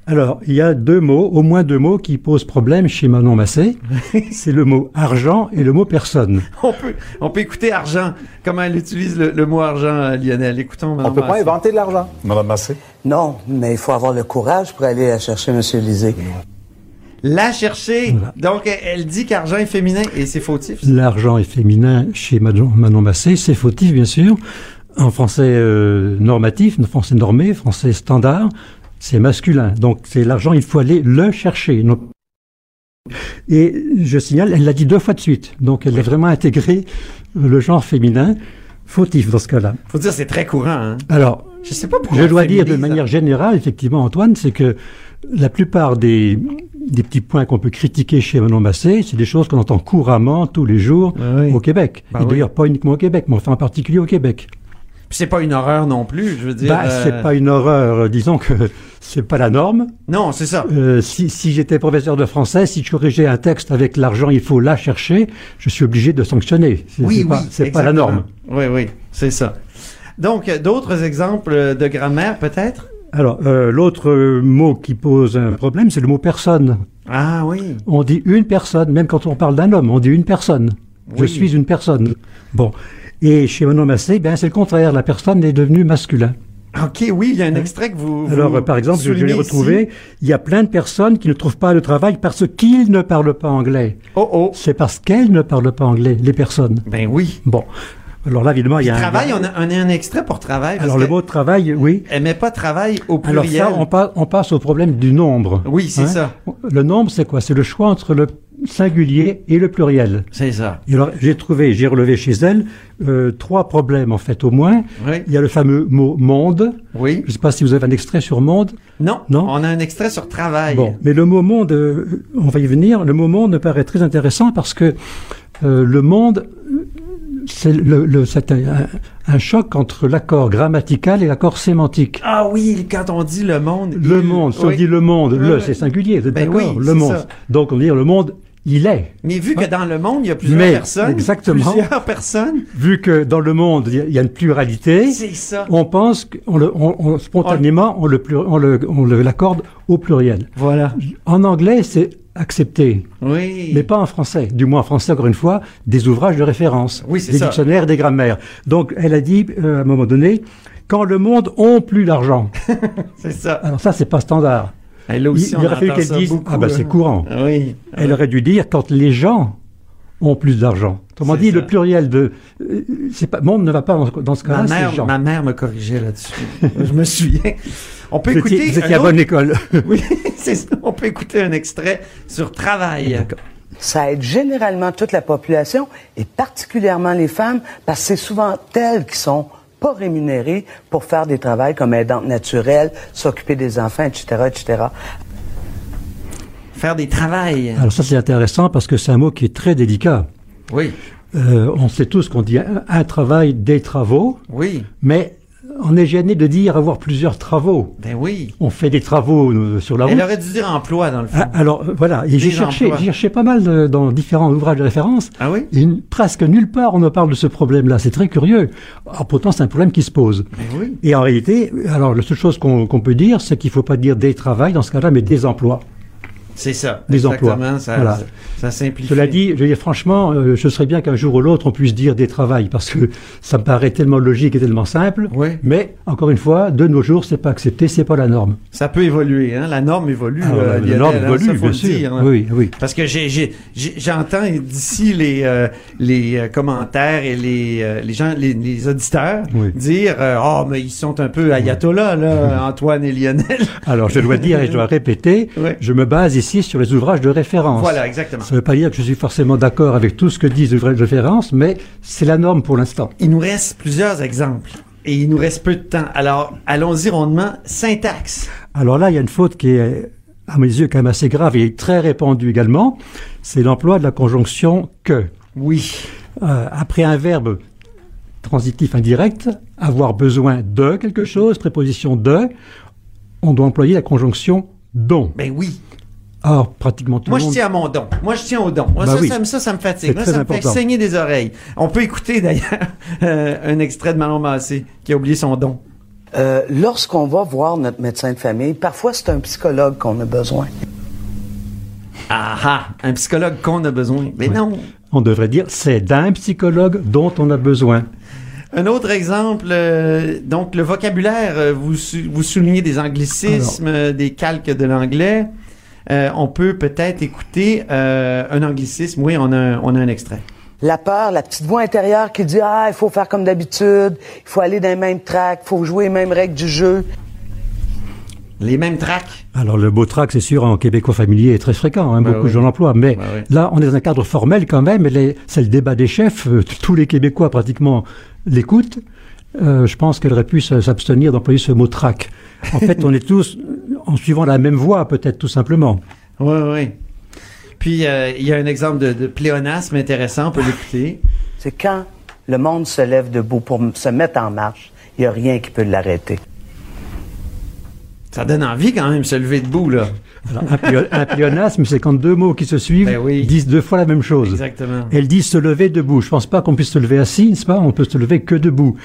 Alors, il y a deux mots, au moins deux mots qui posent problème chez Manon Massé. c'est le mot argent et le mot personne. On peut, on peut écouter argent. Comment elle utilise le, mot argent, euh, Lionel? Écoutons Manon On peut pas inventer de l'argent. Madame Massé? Non, mais il faut avoir le courage pour aller chercher M. Lisée. La chercher. Donc, elle dit qu'argent est féminin et c'est fautif. L'argent est féminin chez Manon Massé, c'est fautif, bien sûr. En français euh, normatif, en français normé, français standard, c'est masculin. Donc c'est l'argent, il faut aller le chercher. Et je signale, elle l'a dit deux fois de suite. Donc elle a vraiment intégré le genre féminin. Fautif dans ce cas-là. Faut dire c'est très courant. Hein? Alors, je sais pas pourquoi. Je dois dire de manière générale, effectivement, Antoine, c'est que la plupart des, des petits points qu'on peut critiquer chez Manon Massé, c'est des choses qu'on entend couramment tous les jours ah au Québec. Bah Et d'ailleurs, pas uniquement au Québec, mais enfin en particulier au Québec c'est pas une horreur non plus, je veux dire. Bah, c'est euh, pas une horreur. Disons que c'est pas la norme. Non, c'est ça. Euh, si, si j'étais professeur de français, si je corrigeais un texte avec l'argent, il faut la chercher, je suis obligé de sanctionner. Oui, oui, c'est pas la norme. Oui, oui, c'est ça. Donc, d'autres exemples de grammaire, peut-être? Alors, euh, l'autre mot qui pose un problème, c'est le mot personne. Ah oui. On dit une personne, même quand on parle d'un homme, on dit une personne. Je suis une personne. Bon. Et chez Manon Massé, ben, c'est le contraire. La personne est devenue masculin. OK, oui, il y a un hein? extrait que vous. Alors, par exemple, je, l'ai retrouvé. Il y a plein de personnes qui ne trouvent pas de travail parce qu'ils ne parlent pas anglais. Oh oh. C'est parce qu'elles ne parlent pas anglais, les personnes. Ben oui. Bon. Alors là, évidemment, il y a travail, un... on, a, on a un extrait pour travail. Alors le mot travail, oui. Elle met pas travail au pluriel. Alors ça, on, on passe au problème du nombre. Oui, c'est hein? ça. Le nombre, c'est quoi? C'est le choix entre le singulier et le pluriel. C'est ça. alors, j'ai trouvé, j'ai relevé chez elle euh, trois problèmes, en fait, au moins. Oui. Il y a le fameux mot monde. Oui. Je ne sais pas si vous avez un extrait sur monde. Non. Non. On a un extrait sur travail. Bon. Mais le mot monde, euh, on va y venir. Le mot monde me paraît très intéressant parce que euh, le monde, c'est le, le un, un, choc entre l'accord grammatical et l'accord sémantique. Ah oui, quand on dit le monde. Le monde, si on dit le monde, le c'est singulier, ben d'accord Le monde. Ça. Donc on dit le monde il est. Mais vu que dans le monde, il y a plusieurs personnes. Exactement. Plusieurs personnes. Vu que dans le monde, il y a une pluralité. C'est ça. On pense qu'on le, on, on, spontanément, on, le, on le, on l'accorde au pluriel. Voilà. En anglais, c'est accepté. Oui. Mais pas en français. Du moins en français, encore une fois, des ouvrages de référence. Oui, Des dictionnaires, des grammaires. Donc, elle a dit, euh, à un moment donné, quand le monde ont plus d'argent. c'est ça. Alors ça, c'est pas standard. Elle aussi, il, aurait fallu qu'elle dise, ah ben c'est courant. Oui. Elle aurait dû dire quand les gens ont plus d'argent. Autrement dit, le pluriel de, euh, c'est pas, monde ne va pas dans, ce cas-là. Ma mère, ma mère me corrigeait là-dessus. Je me souviens. On peut écouter. Vous étiez à bonne école. oui, ça. On peut écouter un extrait sur travail. Ça aide généralement toute la population et particulièrement les femmes parce que c'est souvent elles qui sont pas rémunérées pour faire des travaux comme aidantes naturelles, s'occuper des enfants, etc., etc. Faire des travails. Alors ça c'est intéressant parce que c'est un mot qui est très délicat. Oui. Euh, on sait tous qu'on dit un, travail, des travaux. Oui. Mais on est gêné de dire avoir plusieurs travaux. Ben oui. On fait des travaux euh, sur la route. Elle aurait dû dire emploi dans le fond. Ah, alors euh, voilà, et j'ai cherché, j'ai cherché pas mal dans différents ouvrages de référence. Ah oui? Et presque nulle part on ne parle de ce problème-là. C'est très curieux. Alors, pourtant c'est un problème qui se pose. Ben oui. Et en réalité, alors la seule chose qu'on peut dire, c'est qu'il ne faut pas dire des travails dans ce cas-là, mais des emplois. C'est ça. Des emplois. Ça, voilà. ça, simplifie. Cela dit, je veux dire franchement, euh, je serais bien qu'un jour ou l'autre on puisse dire des travails parce que ça me paraît tellement logique et tellement simple. Oui. Mais encore une fois, de nos jours, c'est pas accepté, c'est pas la norme. Ça peut évoluer, hein. La norme évolue. Ah, euh, la norme hein, évolue, ça, bien sûr. dire, hein. Oui, oui. Parce que j'entends d'ici les euh, les commentaires et les les gens les, les auditeurs Oui. dire oh mais ils sont un peu ayatollahs là Antoine et Lionel. Alors je dois dire et je dois répéter, je me base ici sur les ouvrages de référence. Voilà exactement. Ça ne veut pas dire que je suis forcément d'accord avec tout ce que disent les ouvrages de référence, mais c'est la norme pour l'instant. Il nous reste plusieurs exemples et il nous reste peu de temps. Alors allons-y rondement. Syntaxe. Alors là, il y a une faute qui est, à mes yeux, quand même assez grave et très répandue également. C'est l'emploi de la conjonction que. Oui. Euh, après un verbe transitif indirect, avoir besoin de quelque chose, préposition de, on doit employer la conjonction dont. Ben oui. Or, pratiquement tout Moi, le je monde. tiens à mon don. Moi, je tiens au don. Moi, Bah ça, oui. ça, me- ça, ça me fatigue. Moi, ça me fait saigner des oreilles. On peut écouter, d'ailleurs, euh, un extrait de Manon Massé qui a oublié son don. Euh, Lorsqu'on va voir notre médecin de famille, parfois c'est un psychologue qu'on a besoin. Ah ah, un psychologue qu'on a besoin. Mais non. On devrait dire c'est d'un psychologue dont on a besoin. Un autre exemple, euh, donc le vocabulaire, euh, vous, sou- vous soulignez des anglicismes, euh, des calques de l'anglais. Euh, on peut peut-être écouter euh, un anglicisme. Oui, on a un, on a un extrait. La peur, la petite voix intérieure qui dit Ah, il faut faire comme d'habitude, il faut aller dans les mêmes tracks, il faut jouer les mêmes règles du jeu. Les mêmes tracks? Alors le mot trac, c'est sûr, en québécois familier est très fréquent, hein, Bah beaucoup oui. de gens l'emploient. Mais Bah oui. là, on est dans un cadre formel quand même. C'est le débat des chefs. euh, tous les Québécois pratiquement l'écoutent. Euh, je pense qu'elle aurait pu s'abstenir d'employer ce mot trac. En fait, on est tous en suivant la même voie, peut-être tout simplement. Oui, oui. Puis, euh, il y a un exemple de, de pléonasme intéressant, on peut l'écouter. C'est quand le monde se lève debout pour se mettre en marche, il n'y a rien qui peut l'arrêter. Ça donne envie quand même de se lever debout, là. Alors, un, plé- un pléonasme, c'est quand deux mots qui se suivent Ben oui. disent deux fois la même chose. Exactement. Elle dit se lever debout. Je pense pas qu'on puisse se lever assis, n'est-ce pas? On peut se lever que debout.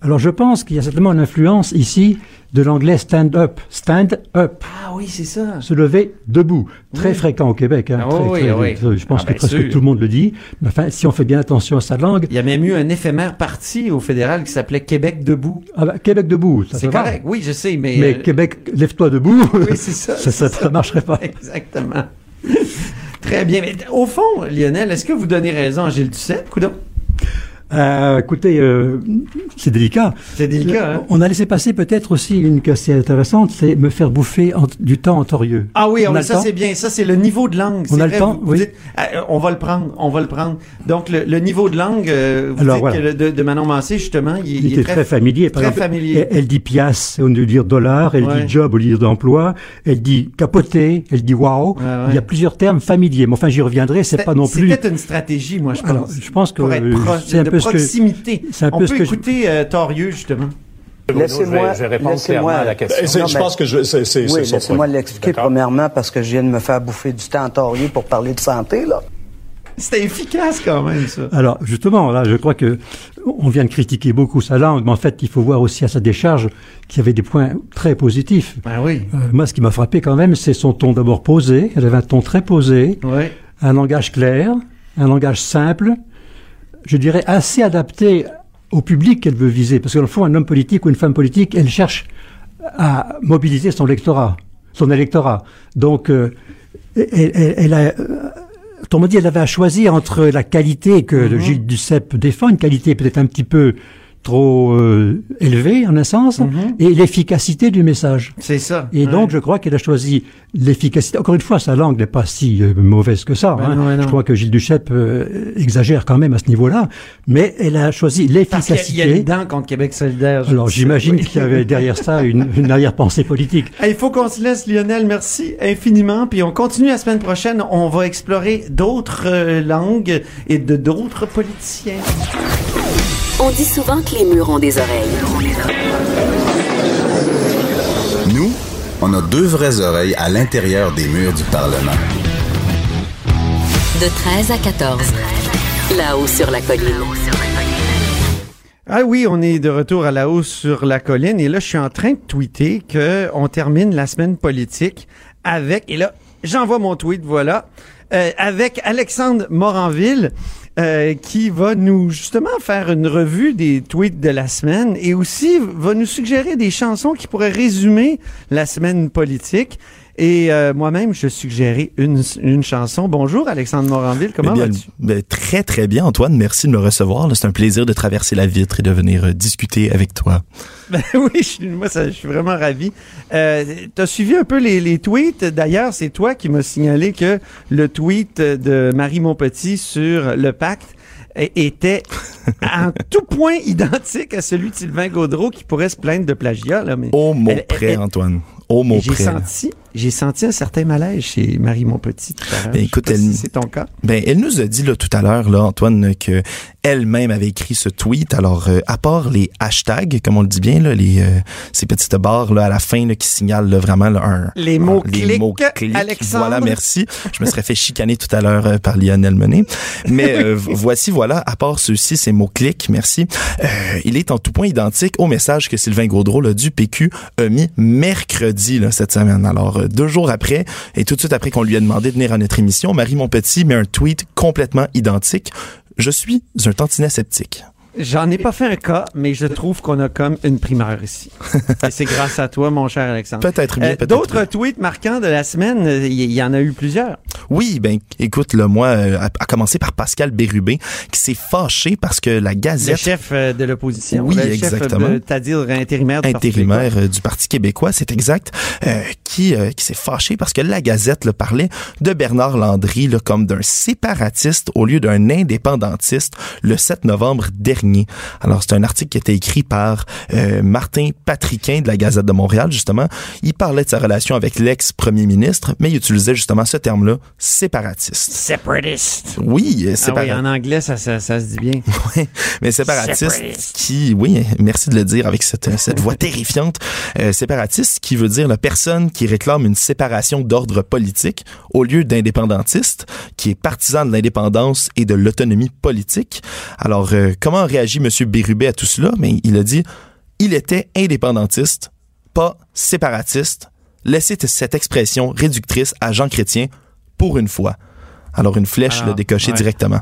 Alors je pense qu'il y a certainement une influence ici de l'anglais stand up. Stand up. Ah oui, c'est ça. Se lever debout. Très fréquent au Québec. Hein, Ah très, oui, très- oui. Je pense Ah, que presque sûr. tout le monde le dit. Mais enfin, si on fait bien attention à sa langue, Il y a même eu un éphémère parti au fédéral qui s'appelait Québec debout. ah bah, Québec debout, ça C'est va. correct, oui, je sais, mais... Mais euh, Québec, lève-toi debout. Oui, c'est ça. ça, ça, ça marcherait pas. Exactement. Très bien. Mais au fond, Lionel, est-ce que vous donnez raison à Gilles Duceppe, coudon? Euh, écoutez, euh, c'est délicat. C'est délicat, hein? On a laissé passer peut-être aussi une est assez intéressante, c'est me faire bouffer en- du temps en torieux. Ah oui, On on a le ça c'est bien. Ça c'est le niveau de langue. On a le temps, vous- vous oui. dites, euh, on va le prendre, on va le prendre. Donc le, le niveau de langue, euh, vous Alors, dites voilà. que le de, de Manon Massé justement, il, Il, était très, familier. Par très exemple, familier. Elle, elle dit pièce au lieu de dire dollar, elle Ouais. dit job au lieu d'emploi, elle dit capoter, elle dit wow. Ouais, ouais. Il y a plusieurs termes familiers. Mais enfin, j'y reviendrai, c'est pas non plus. C'était une stratégie, moi je pense. Alors, je pense que, euh, c'est un de peu ce que- proximité. c'est un on peu peut ce que je- écouter euh, Torieux justement. Laissez-moi je vais répondre laissez-moi- clairement à la question. Non, je mais- pense que c'est- Oui, laissez-moi l'expliquer premièrement parce que je viens de me faire bouffer du temps en torieux pour parler de santé, là. C'était efficace quand même ça. Alors, justement, là, je crois que on vient de critiquer beaucoup sa langue, mais en fait, il faut voir aussi à sa décharge qu'il y avait des points très positifs. Ben oui. Euh, moi, ce qui m'a frappé quand même, c'est son ton d'abord posé. Elle avait un ton très posé, Oui. un langage clair, un langage simple, je dirais assez adapté au public qu'elle veut viser. Parce que, dans le fond, un homme politique ou une femme politique, elle cherche à mobiliser son lectorat, son électorat. Donc, euh, elle, elle- elle a... euh, Autrement dit, elle avait à choisir entre la qualité que Mhm. Gilles Duceppe défend, une qualité peut-être un petit peu trop euh, élevée en un sens, Mhm. et l'efficacité du message. C'est ça. Et Ouais. donc, je crois qu'elle a choisi l'efficacité. Encore une fois, sa langue n'est pas si euh, mauvaise que ça. Ben hein. non, ben non. Je crois que Gilles Duceppe euh, exagère quand même à ce niveau-là. Mais elle a choisi a- il y a une l'efficacité. dent contre Québec solidaire. Alors, j'imagine Oui. qu'il y avait derrière ça une, une arrière-pensée politique. Il faut qu'on se laisse, Lionel. Merci infiniment. Puis on continue la semaine prochaine. On va explorer d'autres euh, langues et de d'autres politiciens. On dit souvent que les murs ont des oreilles. Nous, on a deux vraies oreilles à l'intérieur des murs du Parlement. De 13 à 14. Là-haut sur la colline. Ah oui, on est de retour à la hausse sur la colline et là, je suis en train de tweeter que on termine la semaine politique avec et là, j'envoie mon tweet, voilà, euh, avec Alexandre Moranville. Euh, qui va nous justement faire une revue des tweets de la semaine et aussi va nous suggérer des chansons qui pourraient résumer la semaine politique. Et euh, moi-même, je suggérais une, une chanson. Bonjour, Alexandre Moranville, comment Eh vas-tu? ben, très, très bien, Antoine. Merci de me recevoir. C'est un plaisir de traverser la vitre et de venir euh, discuter avec toi. Ben oui, je, moi, ça, je suis vraiment ravi. Euh, tu as suivi un peu les, les tweets. D'ailleurs, c'est toi qui m'as signalé que le tweet de Marie Montpetit sur le pacte était en tout point identique à celui de Sylvain Gaudreau qui pourrait se plaindre de plagiat. Là, mais Au mot près, Antoine. Au mot j'ai près. là. senti, j'ai senti un certain malaise chez Marie Montpetit. Ben, écoute, elle- si c'est ton cas. Ben, elle nous a dit là tout à l'heure, là, Antoine, que elle-même avait écrit ce tweet. Alors, euh, à part les hashtags, comme on le dit bien, là, les euh, ces petites barres là à la fin là, qui signalent là, vraiment là, un Les mots un- les clics. Alexandre. Voilà, merci. Je me serais fait chicaner tout à l'heure euh, par Lionel Menet. Mais voici, voilà, à part ceux-ci, ces mots-clics, merci. Euh, il est en tout point identique au message que Sylvain Gaudreau là, du PQ a mis mercredi là, cette semaine. Alors, deux jours après, et tout de suite après qu'on lui a demandé de venir à notre émission, Marie Montpetit met un tweet complètement identique. Je suis un tantinet sceptique. J'en ai pas fait un cas, mais je trouve qu'on a comme une primeur ici. Et c'est grâce à toi, mon cher Alexandre. Peut-être bien, Euh, peut-être D'autres tweets marquants de la semaine, euh, il y, il y en a eu plusieurs. Oui, ben écoute, là, moi, euh, à, à commencer par Pascal Bérubé, qui s'est fâché parce que la Le Gazette chef euh, de l'opposition. Oui, le chef exactement. C'est-à-dire intérimaire du Parti intérimaire québécois. euh, du Parti québécois, c'est exact, euh, qui, euh, qui s'est fâché parce que la Gazette là, parlait de Bernard Landry là, comme d'un séparatiste au lieu d'un indépendantiste le 7 novembre dernier. Alors, c'est un article qui a été écrit par euh, Martin Patriquin de la Gazette de Montréal, justement. Il parlait de sa relation avec l'ex-premier ministre, mais il utilisait justement ce terme-là, séparatiste. Separatist. Oui, euh, Ah oui, séparatiste. en anglais, ça, ça, ça se dit bien. Oui, mais séparatiste Séparatiste. qui, oui, merci de le dire avec cette, cette voix terrifiante, euh, séparatiste qui veut dire la personne qui réclame une séparation d'ordre politique au lieu d'indépendantiste, qui est partisan de l'indépendance et de l'autonomie politique. Alors, euh, comment M. Bérubé à tout cela? Mais il a dit, il était indépendantiste, pas séparatiste. Laissez cette expression réductrice à Jean Chrétien pour une fois. Alors, une flèche Alors, l'a décoché ouais. directement.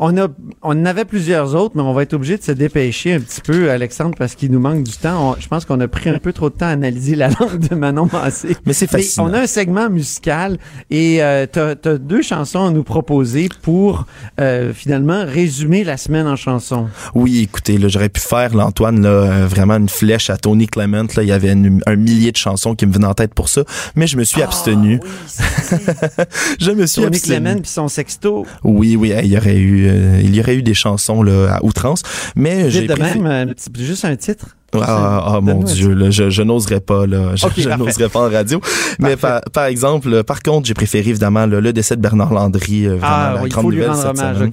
On, a, on en avait plusieurs autres, mais on va être obligé de se dépêcher un petit peu, Alexandre, parce qu'il nous manque du temps. On- je pense qu'on a pris un peu trop de temps à analyser la langue de Manon Massé. Mais c'est fascinant. on a un segment musical et euh, tu as, deux chansons à nous proposer pour euh, finalement résumer la semaine en chansons. Oui, écoutez, là, j'aurais pu faire, là, Antoine, là, euh, vraiment une flèche à Tony Clement. Là, il y avait une- un millier de chansons qui me venaient en tête pour ça, mais je me suis abstenu. je me suis Tony abstenu. Clement puis son sexto. Oui, oui, il y aurait eu, euh, il y aurait eu des chansons là, à outrance, mais j'ai préféré- même, un petit- juste un titre? Ah, ah, mon Dieu, là, je, je n'oserais pas, là. Je, n'oserais pas en radio. Mais par, par exemple, euh, par contre, j'ai préféré évidemment là, le décès de Bernard Landry, euh, vraiment Ah, la oui, grande nouvelle cette hommage, semaine.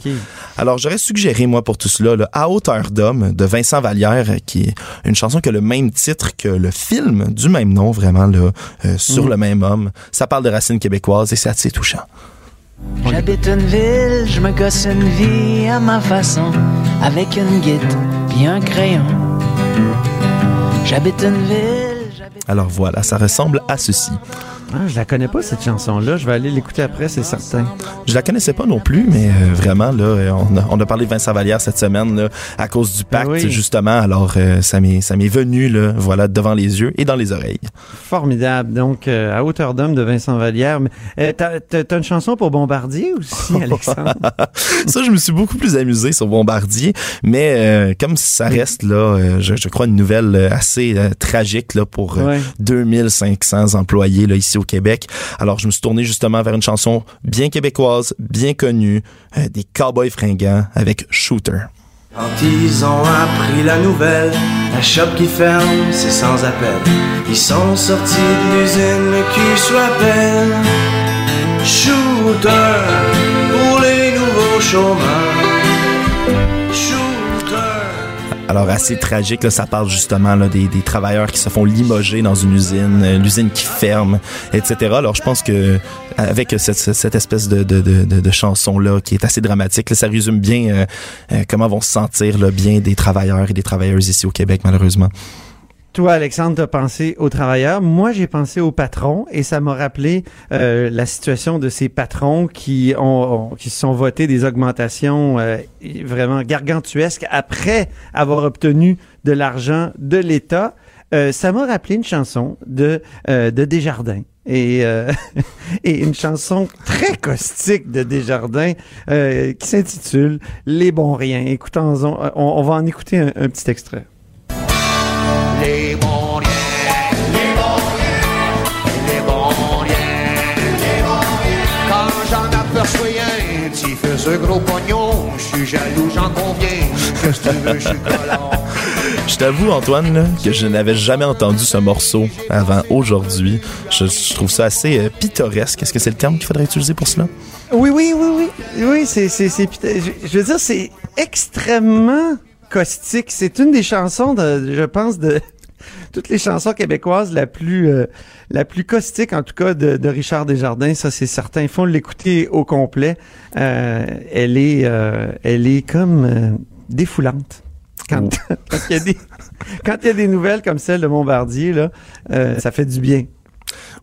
Alors, j'aurais suggéré, moi, pour tout cela, là, À hauteur d'homme de Vincent Vallière, euh, qui est une chanson qui a le même titre que le film du même nom, vraiment, là, euh, sur Mm. le même homme. Ça parle de racines québécoises et c'est assez touchant. J'habite une ville, je me gosse une vie à ma façon, avec une guide puis un crayon. J'habite une ville. Alors voilà, ça ressemble à ceci. Ah, je la connais pas, cette chanson-là. Je vais aller l'écouter après, c'est certain. Je la connaissais pas non plus, mais euh, vraiment, là, euh, on a, on a parlé de Vincent Vallière cette semaine, là, à cause du pacte, oui. justement. Alors, euh, ça m'est, ça m'est venu, là, voilà, devant les yeux et dans les oreilles. Formidable. Donc, euh, à hauteur d'homme de Vincent Vallière. T'as, t'as une chanson pour Bombardier aussi, Alexandre? ça, je me suis beaucoup plus amusé sur Bombardier, mais comme ça reste là, je, je crois une nouvelle assez tragique là pour Ouais. 2500 employés là ici au Québec. Alors, je me suis tourné justement vers une chanson bien québécoise, bien connue, euh, des Cowboys fringants avec Shooter. Quand ils ont appris la nouvelle, la shop qui ferme, c'est sans appel. Ils sont sortis de l'usine, le cul soit peine. Shooter pour les nouveaux chômeurs. Alors assez tragique, là, ça parle justement là, des, des travailleurs qui se font limoger dans une usine, euh, l'usine qui ferme, etc. Alors je pense que avec cette, cette- espèce de, de, de, de- de chanson là qui est assez dramatique, là, ça résume bien euh, euh, comment vont se sentir là, bien des travailleurs et des travailleuses ici au Québec malheureusement. Toi, Alexandre, t'as pensé aux travailleurs. Moi, j'ai pensé aux patrons et ça m'a rappelé euh, la situation de ces patrons qui ont, qui se sont votés des augmentations euh, vraiment gargantuesques après avoir obtenu de l'argent de l'État. Euh, ça m'a rappelé une chanson de de Desjardins. Et, et une chanson très caustique de Desjardins qui s'intitule Les bons riens. Écoutons-en, on, va en écouter un petit extrait. Un qui fait ce gros pognon, je suis jaloux, j'en conviens. Qu'est-ce que tu veux, je suis collant. Je t'avoue, Antoine, que je n'avais jamais entendu ce morceau avant aujourd'hui. Je, trouve ça assez euh, pittoresque. Est-ce que c'est le terme qu'il faudrait utiliser pour cela? Oui, oui, oui, oui. Oui, c'est, c'est, c'est, je, je veux dire, c'est extrêmement caustique. C'est une des chansons, de, je pense, de toutes les chansons québécoises la plus euh, la plus caustique, en tout cas, de, Richard Desjardins. Ça, c'est certain. Il faut l'écouter au complet. Euh, elle est euh, elle est comme défoulante. Quand, quand il y a des quand il y a des nouvelles comme celle de Bombardier là, ça fait du bien.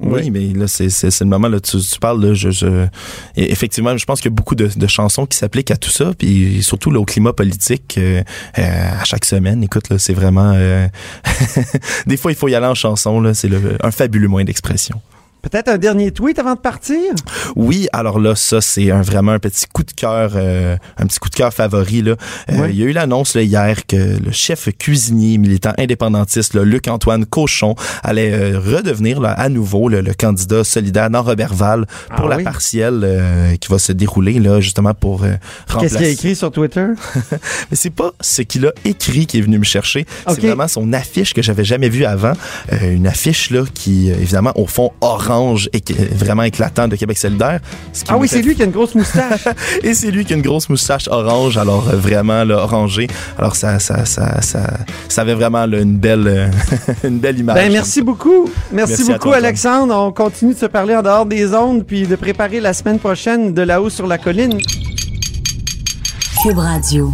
Oui, mais là, c'est, c'est, le moment, là, tu, parles, là, effectivement, je pense qu'il y a beaucoup de, de chansons qui s'appliquent à tout ça, puis surtout là, au climat politique, euh, euh, à chaque semaine, écoute, là, c'est vraiment... Euh, des fois, il faut y aller en chanson, là, c'est un fabuleux moyen d'expression. Peut-être un dernier tweet avant de partir? Oui, alors là, ça, c'est un, vraiment un petit coup de cœur, euh, un petit coup de cœur favori. Là. Euh, il y a eu l'annonce hier que le chef cuisinier militant indépendantiste, Luc-Antoine Cochon, allait euh, redevenir là, à nouveau le, candidat solidaire dans Robertval pour ah la partielle qui va se dérouler là justement pour remplacer. Qu'est-ce qu'il a écrit sur Twitter? Mais c'est pas ce qu'il a écrit qui est venu me chercher. C'est vraiment son affiche que j'avais jamais vue avant. une affiche là qui, évidemment, au fond, orange et vraiment éclatant de Québec solidaire. Ah oui, c'est lui qui a une grosse moustache. et c'est lui qui a une grosse moustache orange, alors euh, vraiment là, orangé. Alors ça, ça, ça, ça, ça avait vraiment une belle, euh, une belle image. Ben, merci beaucoup. Merci, beaucoup, Alexandre. On continue de se parler en dehors des ondes puis de préparer la semaine prochaine de là-haut sur la colline. Cube Radio.